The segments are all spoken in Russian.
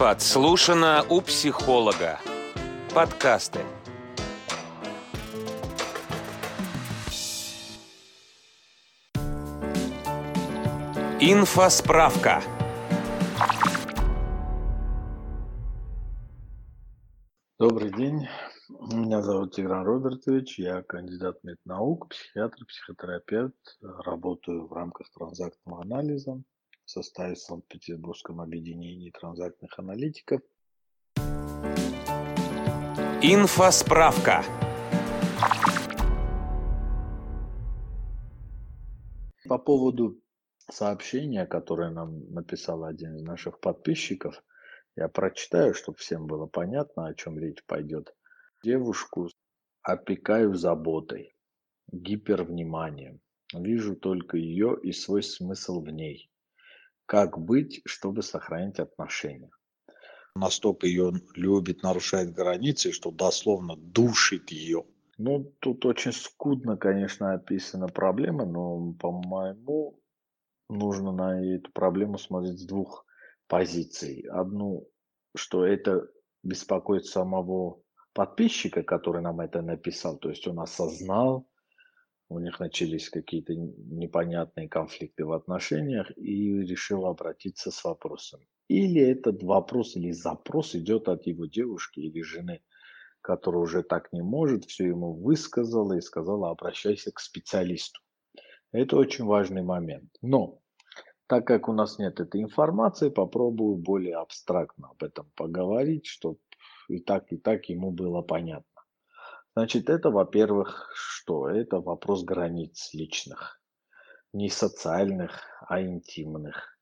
Подслушано у психолога. Подкасты. Инфосправка. Добрый день. Меня зовут Тигран Робертович. Я кандидат меднаук, психиатр, психотерапевт. Работаю в рамках транзактного анализа в составе Санкт-Петербургском объединении транзактных аналитиков. Инфосправка. По поводу сообщения, которое нам написал один из наших подписчиков, я прочитаю, чтобы всем было понятно, о чем речь пойдет. Девушку опекаю заботой, гипервниманием. Вижу только ее и свой смысл в ней. Как быть, чтобы сохранить отношения? Настолько ее любит, нарушает границы, что дословно душит ее. Ну, тут очень скудно, конечно, описана проблема, но, по-моему, нужно на эту проблему смотреть с двух позиций. Одну, что это беспокоит самого подписчика, который нам это написал, то есть он осознал, у них начались какие-то непонятные конфликты в отношениях и решил обратиться с вопросом. Или этот вопрос или запрос идет от его девушки или жены, которая уже так не может, все ему высказала и сказала, обращайся к специалисту. Это очень важный момент. Но так как у нас нет этой информации, попробую более абстрактно об этом поговорить, чтобы и так, и так ему было понятно. Значит, это, во-первых, что? Это вопрос границ личных. Не социальных, а интимных.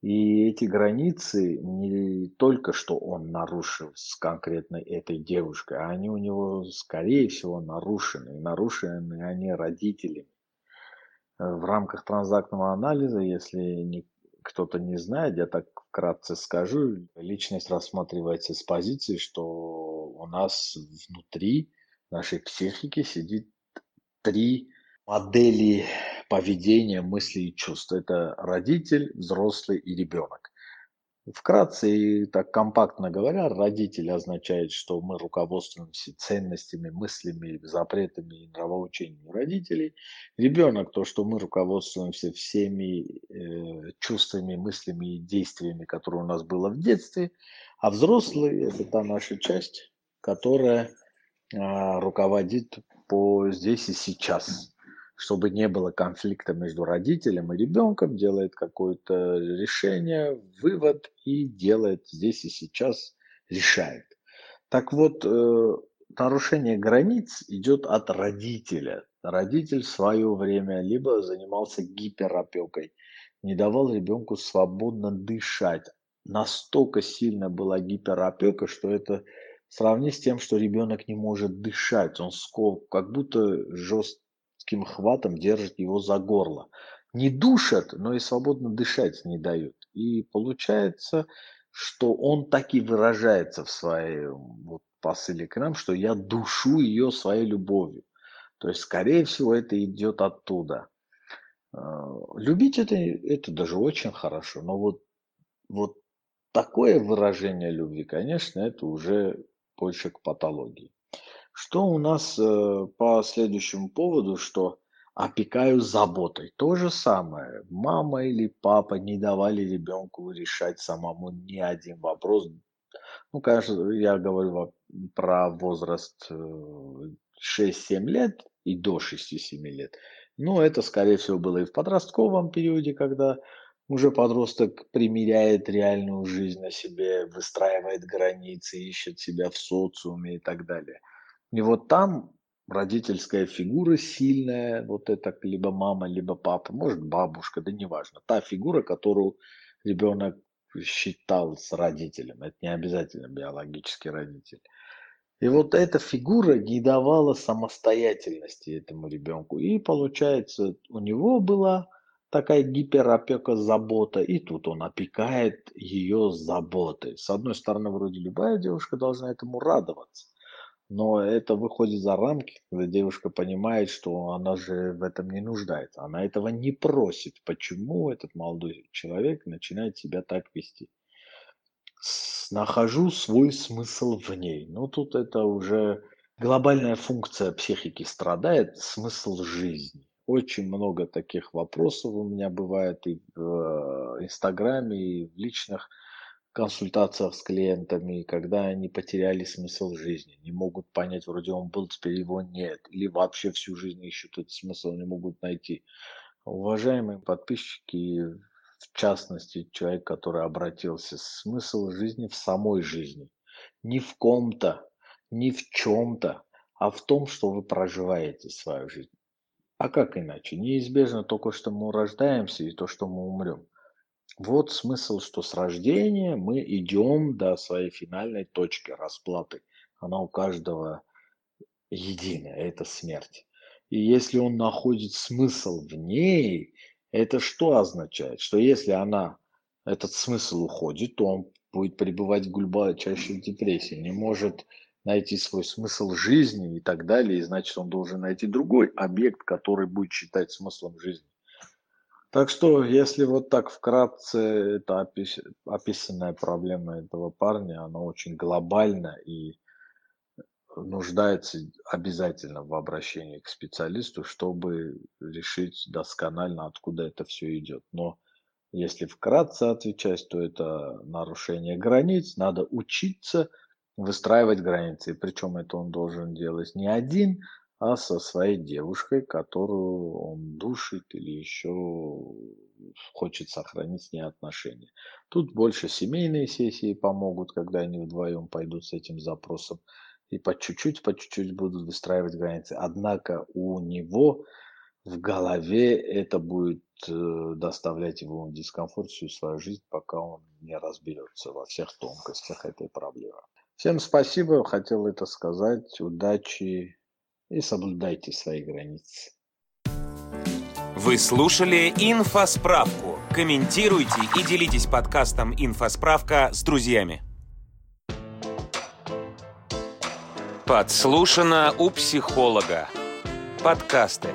И эти границы не только что он нарушил с конкретной этой девушкой, а они у него, скорее всего, нарушены. И нарушены они родителями. В рамках транзактного анализа, если не, кто-то не знает, я так вкратце скажу, личность рассматривается с позиции, что у нас внутри нашей психики сидит три модели поведения, мыслей и чувств. Это родитель, взрослый и ребенок. Вкратце и так компактно говоря, родитель означает, что мы руководствуемся ценностями, мыслями, запретами и нравоучениями родителей. Ребенок то, что мы руководствуемся всеми э, чувствами, мыслями и действиями, которые у нас было в детстве. А взрослый – это та наша часть, которая руководит по здесь и сейчас, чтобы не было конфликта между родителем и ребенком, делает какое-то решение, вывод и делает здесь и сейчас, решает. Так вот, э, нарушение границ идет от родителя. Родитель в свое время либо занимался гиперопекой, не давал ребенку свободно дышать. Настолько сильно была гиперопека, что это Сравни с тем, что ребенок не может дышать, он скол, как будто жестким хватом держит его за горло. Не душат, но и свободно дышать не дают. И получается, что он так и выражается в своей вот, посыле к нам, что я душу ее своей любовью. То есть, скорее всего, это идет оттуда. А, любить это, это даже очень хорошо, но вот, вот такое выражение любви, конечно, это уже больше к патологии. Что у нас э, по следующему поводу, что опекаю заботой. То же самое. Мама или папа не давали ребенку решать самому ни один вопрос. Ну, конечно, я говорю про возраст 6-7 э, лет и до 6-7 лет. Но это, скорее всего, было и в подростковом периоде, когда уже подросток примеряет реальную жизнь на себе, выстраивает границы, ищет себя в социуме и так далее. И вот там родительская фигура сильная, вот это либо мама, либо папа, может бабушка, да неважно. Та фигура, которую ребенок считал с родителем. Это не обязательно биологический родитель. И вот эта фигура не давала самостоятельности этому ребенку. И получается, у него была такая гиперопека, забота, и тут он опекает ее заботой. С одной стороны, вроде любая девушка должна этому радоваться, но это выходит за рамки, когда девушка понимает, что она же в этом не нуждается, она этого не просит. Почему этот молодой человек начинает себя так вести? нахожу свой смысл в ней. Ну, тут это уже глобальная функция психики страдает, смысл жизни. Очень много таких вопросов у меня бывает и в Инстаграме, и в личных консультациях с клиентами, когда они потеряли смысл жизни, не могут понять, вроде он был, теперь его нет, или вообще всю жизнь ищут этот смысл, не могут найти. Уважаемые подписчики, в частности, человек, который обратился, смысл жизни в самой жизни. Не в ком-то, не в чем-то, а в том, что вы проживаете свою жизнь. А как иначе? Неизбежно только, что мы рождаемся и то, что мы умрем. Вот смысл, что с рождения мы идем до своей финальной точки расплаты. Она у каждого единая, это смерть. И если он находит смысл в ней, это что означает? Что если она, этот смысл уходит, то он будет пребывать в глубочайшей депрессии, не может найти свой смысл жизни и так далее, и значит он должен найти другой объект, который будет считать смыслом жизни. Так что, если вот так вкратце, это опис, описанная проблема этого парня, она очень глобальна и нуждается обязательно в обращении к специалисту, чтобы решить досконально, откуда это все идет. Но если вкратце отвечать, то это нарушение границ, надо учиться выстраивать границы. Причем это он должен делать не один, а со своей девушкой, которую он душит или еще хочет сохранить с ней отношения. Тут больше семейные сессии помогут, когда они вдвоем пойдут с этим запросом и по чуть-чуть, по чуть-чуть будут выстраивать границы. Однако у него в голове это будет э, доставлять ему дискомфорт всю свою жизнь, пока он не разберется во всех тонкостях этой проблемы. Всем спасибо, хотел это сказать. Удачи и соблюдайте свои границы. Вы слушали «Инфосправку». Комментируйте и делитесь подкастом «Инфосправка» с друзьями. Подслушано у психолога. Подкасты.